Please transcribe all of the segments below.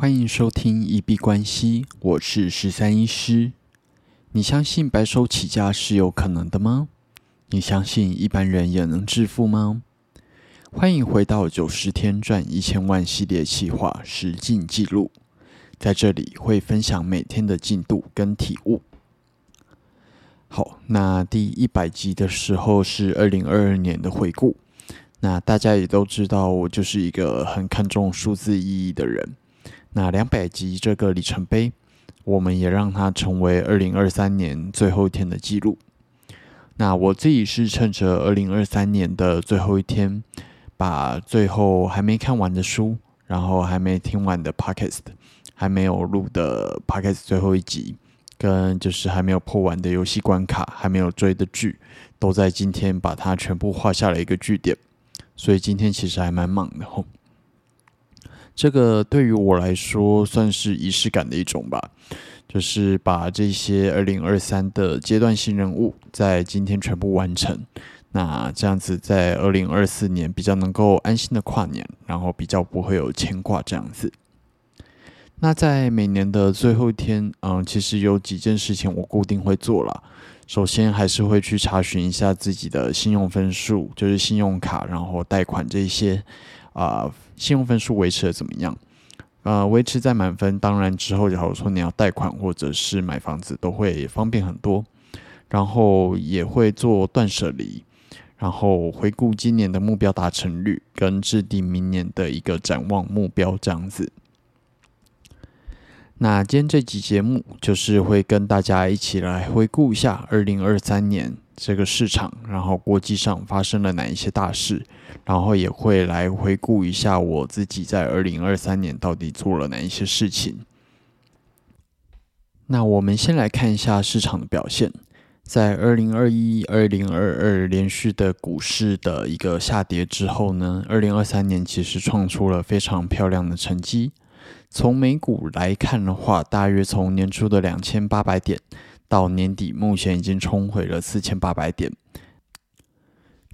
欢迎收听一币关系，我是十三医师。你相信白手起家是有可能的吗？你相信一般人也能致富吗？欢迎回到九十天赚一千万系列企划实进记录，在这里会分享每天的进度跟体悟。好，那第一百集的时候是二零二二年的回顾。那大家也都知道，我就是一个很看重数字意义的人。那两百集这个里程碑，我们也让它成为二零二三年最后一天的记录。那我自己是趁着二零二三年的最后一天，把最后还没看完的书，然后还没听完的 podcast，还没有录的 podcast 最后一集，跟就是还没有破完的游戏关卡，还没有追的剧，都在今天把它全部画下了一个句点。所以今天其实还蛮忙的吼。这个对于我来说算是仪式感的一种吧，就是把这些二零二三的阶段性任务在今天全部完成。那这样子在二零二四年比较能够安心的跨年，然后比较不会有牵挂这样子。那在每年的最后一天，嗯，其实有几件事情我固定会做了。首先还是会去查询一下自己的信用分数，就是信用卡，然后贷款这些，啊，信用分数维持的怎么样？呃，维持在满分，当然之后假如说你要贷款或者是买房子，都会方便很多。然后也会做断舍离，然后回顾今年的目标达成率，跟制定明年的一个展望目标这样子。那今天这集节目就是会跟大家一起来回顾一下二零二三年这个市场，然后国际上发生了哪一些大事，然后也会来回顾一下我自己在二零二三年到底做了哪一些事情。那我们先来看一下市场的表现，在二零二一、二零二二连续的股市的一个下跌之后呢，二零二三年其实创出了非常漂亮的成绩。从美股来看的话，大约从年初的两千八百点到年底，目前已经冲回了四千八百点。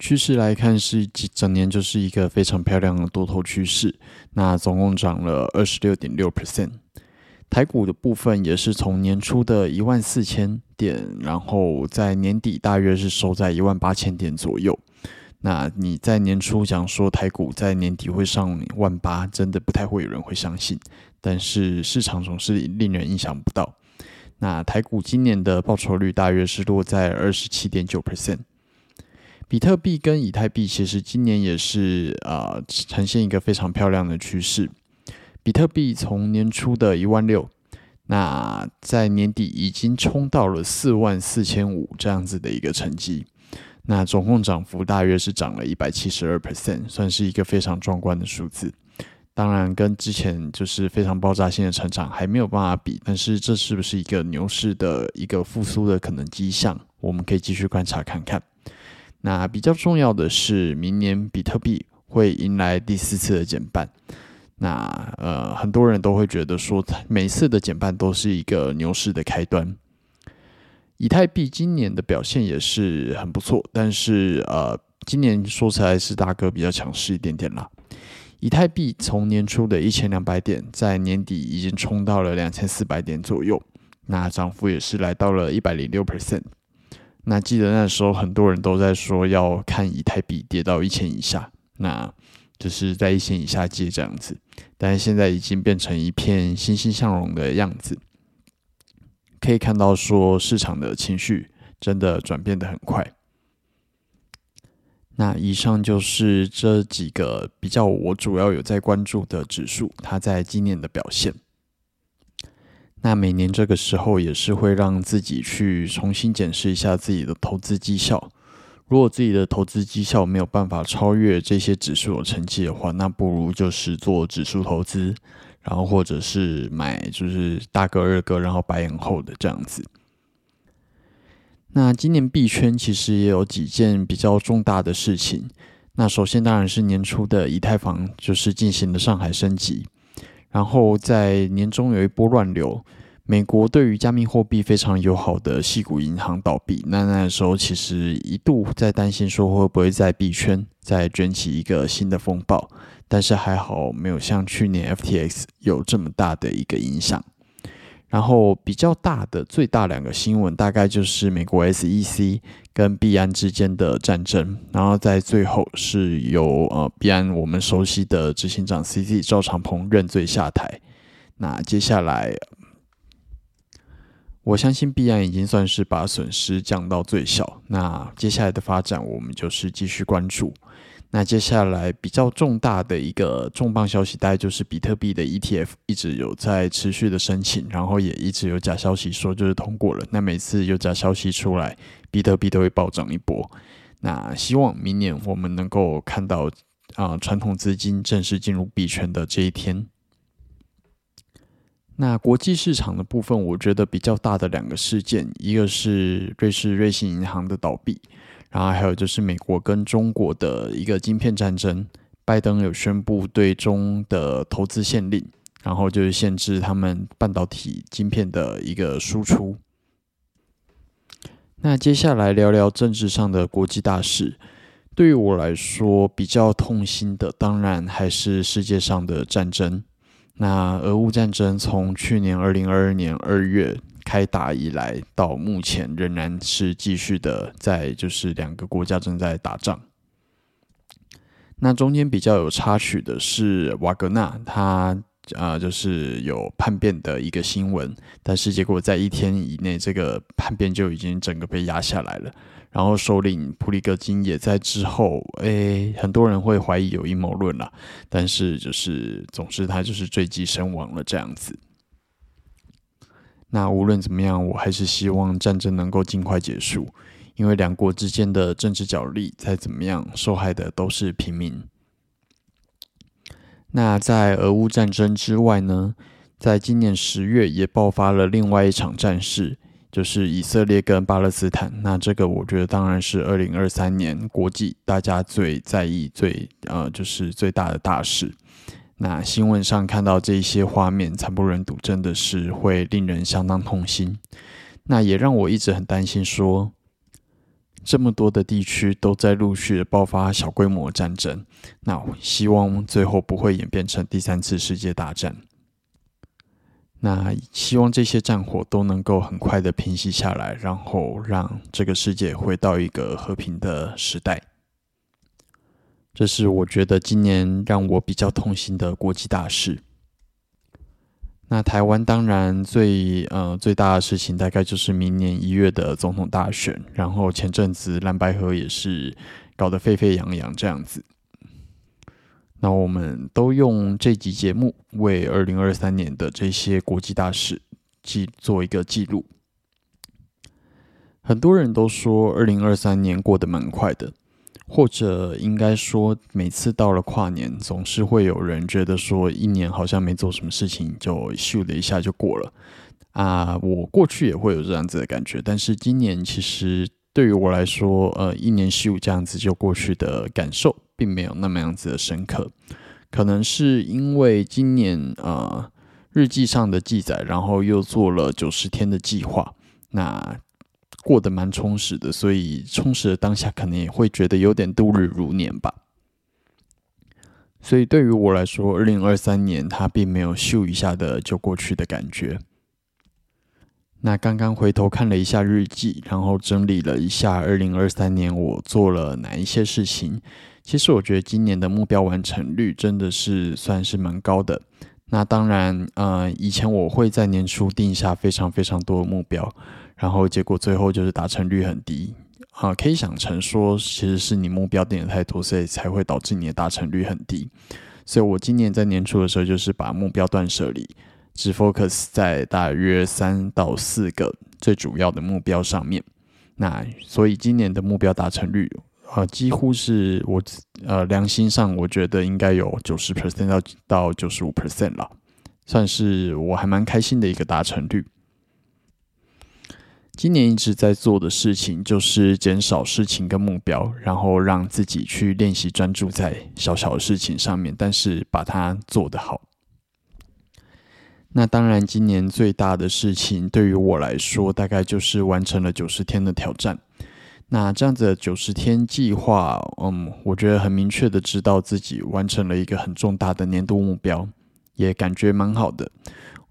趋势来看，是整年就是一个非常漂亮的多头趋势。那总共涨了二十六点六 percent。台股的部分也是从年初的一万四千点，然后在年底大约是收在一万八千点左右。那你在年初讲说台股在年底会上万八，真的不太会有人会相信。但是市场总是令人意想不到。那台股今年的报酬率大约是落在二十七点九 percent。比特币跟以太币其实今年也是啊呈现一个非常漂亮的趋势。比特币从年初的一万六，那在年底已经冲到了四万四千五这样子的一个成绩。那总共涨幅大约是涨了一百七十二 percent，算是一个非常壮观的数字。当然，跟之前就是非常爆炸性的成长还没有办法比，但是这是不是一个牛市的一个复苏的可能迹象？我们可以继续观察看看。那比较重要的是，明年比特币会迎来第四次的减半。那呃，很多人都会觉得说，每次的减半都是一个牛市的开端。以太币今年的表现也是很不错，但是呃，今年说起来是大哥比较强势一点点啦。以太币从年初的一千两百点，在年底已经冲到了两千四百点左右，那涨幅也是来到了一百零六 percent。那记得那时候很多人都在说要看以太币跌到一千以下，那就是在一千以下接这样子，但是现在已经变成一片欣欣向荣的样子。可以看到，说市场的情绪真的转变的很快。那以上就是这几个比较我主要有在关注的指数，它在今年的表现。那每年这个时候也是会让自己去重新检视一下自己的投资绩效。如果自己的投资绩效没有办法超越这些指数的成绩的话，那不如就是做指数投资。然后或者是买就是大哥二哥，然后白眼后的这样子。那今年币圈其实也有几件比较重大的事情。那首先当然是年初的以太坊就是进行了上海升级，然后在年中有一波乱流，美国对于加密货币非常友好的系股银行倒闭，那那时候其实一度在担心说会不会在币圈再卷起一个新的风暴，但是还好没有像去年 FTX 有这么大的一个影响。然后比较大的最大两个新闻，大概就是美国 SEC 跟币安之间的战争，然后在最后是由呃币安我们熟悉的执行长 CZ 赵长鹏认罪下台。那接下来，我相信币安已经算是把损失降到最小。那接下来的发展，我们就是继续关注。那接下来比较重大的一个重磅消息，大概就是比特币的 ETF 一直有在持续的申请，然后也一直有假消息说就是通过了。那每次有假消息出来，比特币都会暴涨一波。那希望明年我们能够看到啊传统资金正式进入币圈的这一天。那国际市场的部分，我觉得比较大的两个事件，一个是瑞士瑞信银行的倒闭。然后还有就是美国跟中国的一个晶片战争，拜登有宣布对中的投资限令，然后就是限制他们半导体晶片的一个输出。那接下来聊聊政治上的国际大事，对于我来说比较痛心的，当然还是世界上的战争。那俄乌战争从去年二零二二年二月。开打以来到目前仍然是继续的，在就是两个国家正在打仗。那中间比较有插曲的是瓦格纳，他啊就是有叛变的一个新闻，但是结果在一天以内，这个叛变就已经整个被压下来了。然后首领普里戈金也在之后，诶，很多人会怀疑有阴谋论了，但是就是总之他就是坠机身亡了这样子。那无论怎么样，我还是希望战争能够尽快结束，因为两国之间的政治角力再怎么样，受害的都是平民。那在俄乌战争之外呢，在今年十月也爆发了另外一场战事，就是以色列跟巴勒斯坦。那这个我觉得当然是二零二三年国际大家最在意、最呃就是最大的大事。那新闻上看到这些画面，惨不忍睹，真的是会令人相当痛心。那也让我一直很担心，说这么多的地区都在陆续爆发小规模战争，那希望最后不会演变成第三次世界大战。那希望这些战火都能够很快的平息下来，然后让这个世界回到一个和平的时代。这是我觉得今年让我比较痛心的国际大事。那台湾当然最呃最大的事情，大概就是明年一月的总统大选。然后前阵子蓝白河也是搞得沸沸扬扬这样子。那我们都用这集节目为二零二三年的这些国际大事记做一个记录。很多人都说二零二三年过得蛮快的。或者应该说，每次到了跨年，总是会有人觉得说，一年好像没做什么事情，就咻的一下就过了。啊，我过去也会有这样子的感觉，但是今年其实对于我来说，呃，一年咻这样子就过去的感受，并没有那么样子的深刻。可能是因为今年呃日记上的记载，然后又做了九十天的计划，那。过得蛮充实的，所以充实的当下可能也会觉得有点度日如年吧。所以对于我来说，二零二三年它并没有咻一下的就过去的感觉。那刚刚回头看了一下日记，然后整理了一下二零二三年我做了哪一些事情。其实我觉得今年的目标完成率真的是算是蛮高的。那当然，呃，以前我会在年初定下非常非常多的目标。然后结果最后就是达成率很低啊，可以想成说，其实是你目标定的太多，所以才会导致你的达成率很低。所以我今年在年初的时候，就是把目标断舍离，只 focus 在大约三到四个最主要的目标上面。那所以今年的目标达成率啊，几乎是我呃良心上我觉得应该有九十 percent 到到九十五 percent 了，算是我还蛮开心的一个达成率。今年一直在做的事情就是减少事情跟目标，然后让自己去练习专注在小小的事情上面，但是把它做得好。那当然，今年最大的事情对于我来说，大概就是完成了九十天的挑战。那这样子的九十天计划，嗯，我觉得很明确的知道自己完成了一个很重大的年度目标，也感觉蛮好的。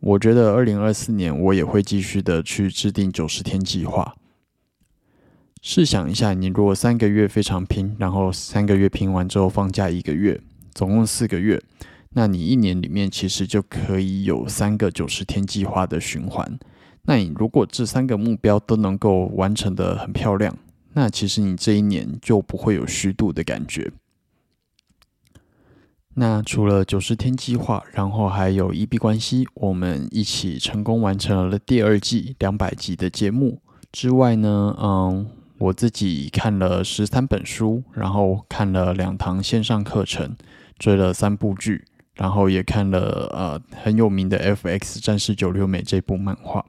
我觉得二零二四年我也会继续的去制定九十天计划。试想一下，你如果三个月非常拼，然后三个月拼完之后放假一个月，总共四个月，那你一年里面其实就可以有三个九十天计划的循环。那你如果这三个目标都能够完成的很漂亮，那其实你这一年就不会有虚度的感觉。那除了九十天计划，然后还有一臂关系，我们一起成功完成了第二季两百集的节目之外呢，嗯。我自己看了十三本书，然后看了两堂线上课程，追了三部剧，然后也看了呃很有名的《F.X. 战士九六美》这部漫画。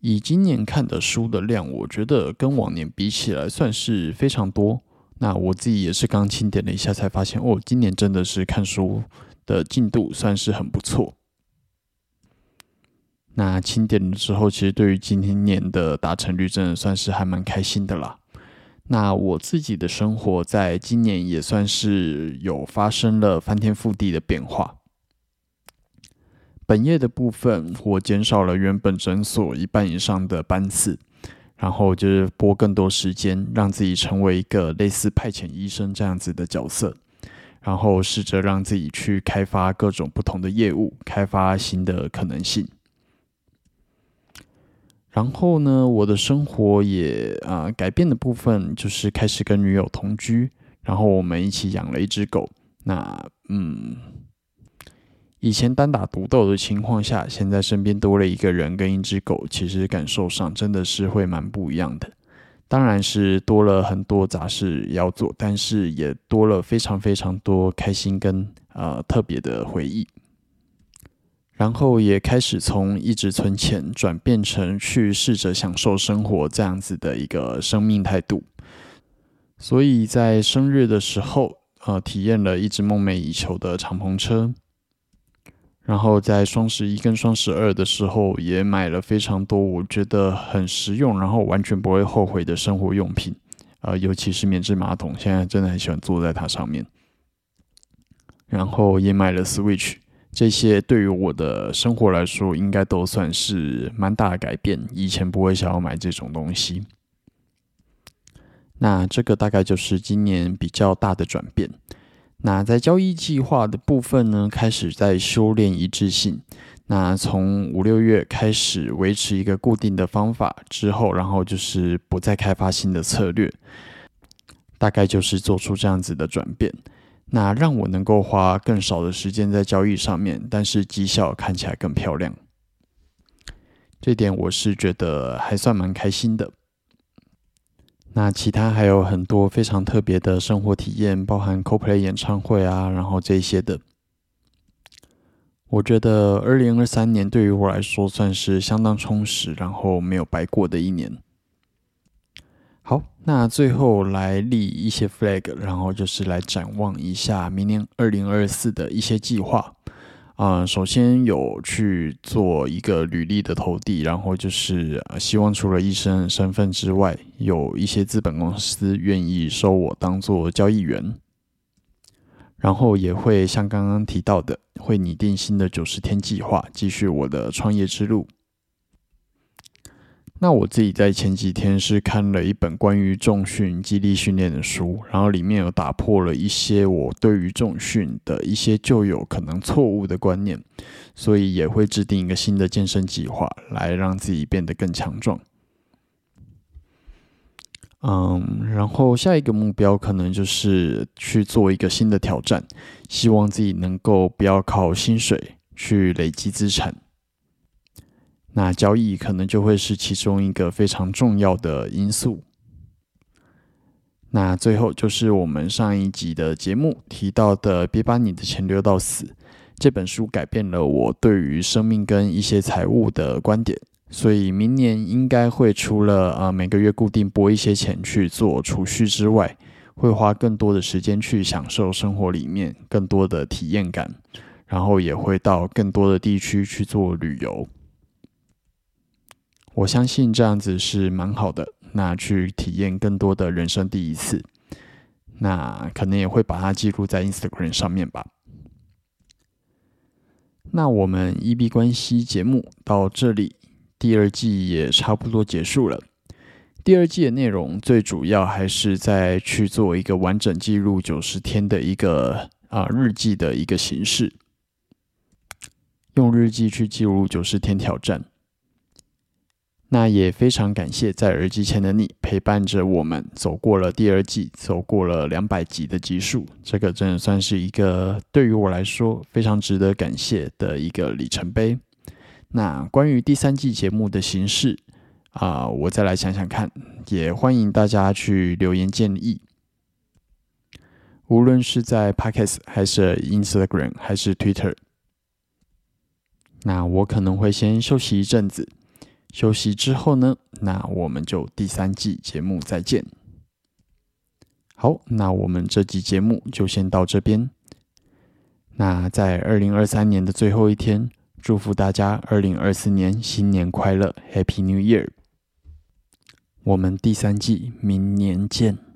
以今年看的书的量，我觉得跟往年比起来算是非常多。那我自己也是刚清点了一下，才发现哦，今年真的是看书的进度算是很不错。那清点了之后，其实对于今年的达成率，真的算是还蛮开心的啦。那我自己的生活在今年也算是有发生了翻天覆地的变化。本业的部分，我减少了原本诊所一半以上的班次，然后就是拨更多时间，让自己成为一个类似派遣医生这样子的角色，然后试着让自己去开发各种不同的业务，开发新的可能性。然后呢，我的生活也啊改变的部分就是开始跟女友同居，然后我们一起养了一只狗。那嗯，以前单打独斗的情况下，现在身边多了一个人跟一只狗，其实感受上真的是会蛮不一样的。当然是多了很多杂事要做，但是也多了非常非常多开心跟呃特别的回忆。然后也开始从一直存钱转变成去试着享受生活这样子的一个生命态度。所以在生日的时候，呃，体验了一直梦寐以求的敞篷车。然后在双十一跟双十二的时候，也买了非常多我觉得很实用，然后完全不会后悔的生活用品。呃，尤其是免治马桶，现在真的很喜欢坐在它上面。然后也买了 Switch。这些对于我的生活来说，应该都算是蛮大的改变。以前不会想要买这种东西，那这个大概就是今年比较大的转变。那在交易计划的部分呢，开始在修炼一致性。那从五六月开始维持一个固定的方法之后，然后就是不再开发新的策略，大概就是做出这样子的转变。那让我能够花更少的时间在交易上面，但是绩效看起来更漂亮，这点我是觉得还算蛮开心的。那其他还有很多非常特别的生活体验，包含 CoPlay 演唱会啊，然后这些的。我觉得二零二三年对于我来说算是相当充实，然后没有白过的一年。好，那最后来立一些 flag，然后就是来展望一下明年二零二四的一些计划。啊，首先有去做一个履历的投递，然后就是希望除了医生身份之外，有一些资本公司愿意收我当做交易员。然后也会像刚刚提到的，会拟定新的九十天计划，继续我的创业之路。那我自己在前几天是看了一本关于重训、激励训练的书，然后里面有打破了一些我对于重训的一些旧有可能错误的观念，所以也会制定一个新的健身计划，来让自己变得更强壮。嗯，然后下一个目标可能就是去做一个新的挑战，希望自己能够不要靠薪水去累积资产。那交易可能就会是其中一个非常重要的因素。那最后就是我们上一集的节目提到的“别把你的钱留到死”这本书，改变了我对于生命跟一些财务的观点。所以明年应该会除了呃每个月固定拨一些钱去做储蓄之外，会花更多的时间去享受生活里面更多的体验感。然后也会到更多的地区去做旅游。我相信这样子是蛮好的，那去体验更多的人生第一次，那可能也会把它记录在 Instagram 上面吧。那我们 E B 关系节目到这里，第二季也差不多结束了。第二季的内容最主要还是在去做一个完整记录九十天的一个啊日记的一个形式，用日记去记录九十天挑战。那也非常感谢在耳机前的你陪伴着我们走过了第二季，走过了两百集的集数，这个真的算是一个对于我来说非常值得感谢的一个里程碑。那关于第三季节目的形式啊，我再来想想看，也欢迎大家去留言建议。无论是在 Podcast 还是 Instagram 还是 Twitter，那我可能会先休息一阵子。休息之后呢，那我们就第三季节目再见。好，那我们这集节目就先到这边。那在二零二三年的最后一天，祝福大家二零二四年新年快乐，Happy New Year！我们第三季明年见。